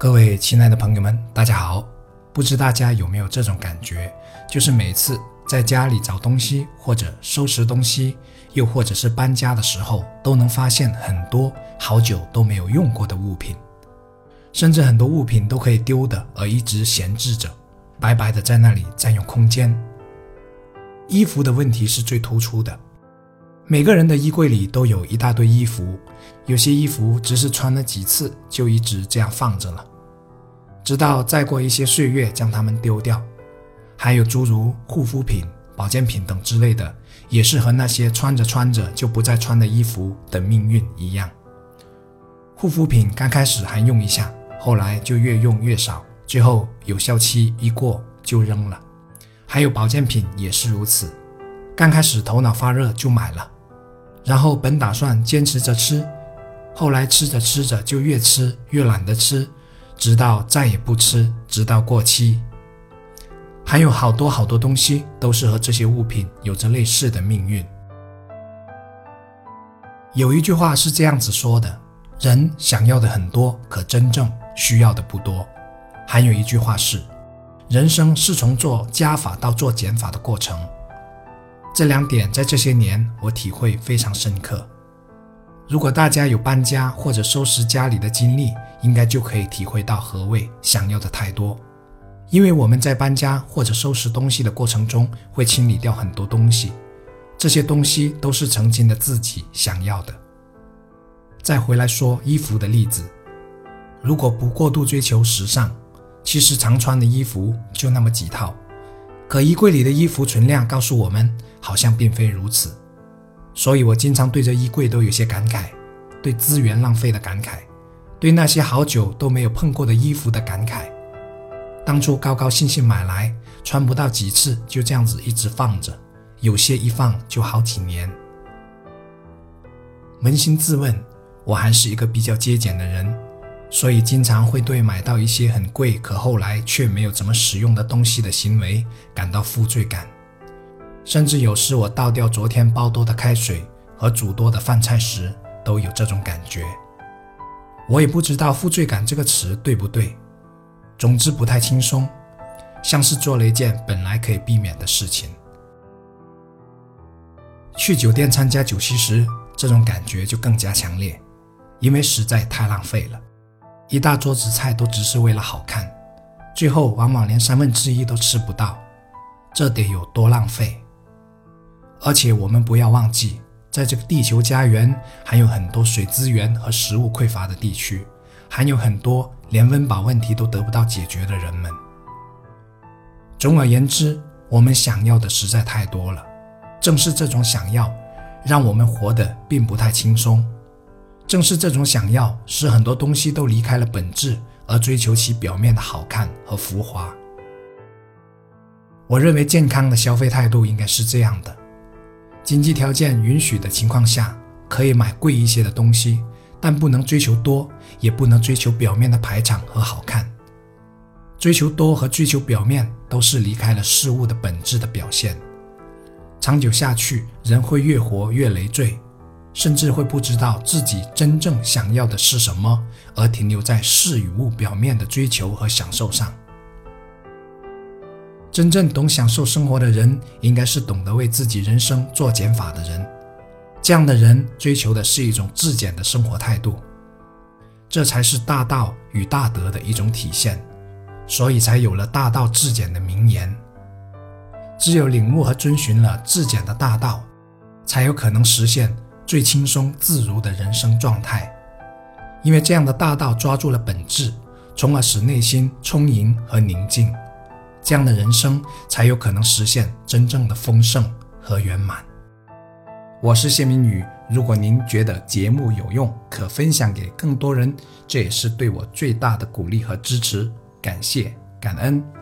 各位亲爱的朋友们，大家好！不知大家有没有这种感觉，就是每次在家里找东西，或者收拾东西，又或者是搬家的时候，都能发现很多好久都没有用过的物品，甚至很多物品都可以丢的，而一直闲置着，白白的在那里占用空间。衣服的问题是最突出的。每个人的衣柜里都有一大堆衣服，有些衣服只是穿了几次就一直这样放着了，直到再过一些岁月将它们丢掉。还有诸如护肤品、保健品等之类的，也是和那些穿着穿着就不再穿的衣服的命运一样。护肤品刚开始还用一下，后来就越用越少，最后有效期一过就扔了。还有保健品也是如此，刚开始头脑发热就买了。然后本打算坚持着吃，后来吃着吃着就越吃越懒得吃，直到再也不吃，直到过期。还有好多好多东西都是和这些物品有着类似的命运。有一句话是这样子说的：人想要的很多，可真正需要的不多。还有一句话是：人生是从做加法到做减法的过程。这两点在这些年我体会非常深刻。如果大家有搬家或者收拾家里的经历，应该就可以体会到何谓想要的太多。因为我们在搬家或者收拾东西的过程中，会清理掉很多东西，这些东西都是曾经的自己想要的。再回来说衣服的例子，如果不过度追求时尚，其实常穿的衣服就那么几套。可衣柜里的衣服存量告诉我们，好像并非如此。所以我经常对着衣柜都有些感慨，对资源浪费的感慨，对那些好久都没有碰过的衣服的感慨。当初高高兴兴买来，穿不到几次，就这样子一直放着，有些一放就好几年。扪心自问，我还是一个比较节俭的人。所以经常会对买到一些很贵可后来却没有怎么使用的东西的行为感到负罪感，甚至有时我倒掉昨天煲多的开水和煮多的饭菜时都有这种感觉。我也不知道“负罪感”这个词对不对，总之不太轻松，像是做了一件本来可以避免的事情。去酒店参加酒席时，这种感觉就更加强烈，因为实在太浪费了。一大桌子菜都只是为了好看，最后往往连三分之一都吃不到，这得有多浪费？而且我们不要忘记，在这个地球家园，还有很多水资源和食物匮乏的地区，还有很多连温饱问题都得不到解决的人们。总而言之，我们想要的实在太多了，正是这种想要，让我们活得并不太轻松。正是这种想要，使很多东西都离开了本质，而追求其表面的好看和浮华。我认为健康的消费态度应该是这样的：经济条件允许的情况下，可以买贵一些的东西，但不能追求多，也不能追求表面的排场和好看。追求多和追求表面，都是离开了事物的本质的表现。长久下去，人会越活越累赘。甚至会不知道自己真正想要的是什么，而停留在事与物表面的追求和享受上。真正懂享受生活的人，应该是懂得为自己人生做减法的人。这样的人追求的是一种自检的生活态度，这才是大道与大德的一种体现。所以才有了“大道至简”的名言。只有领悟和遵循了至简的大道，才有可能实现。最轻松自如的人生状态，因为这样的大道抓住了本质，从而使内心充盈和宁静，这样的人生才有可能实现真正的丰盛和圆满。我是谢明宇，如果您觉得节目有用，可分享给更多人，这也是对我最大的鼓励和支持，感谢感恩。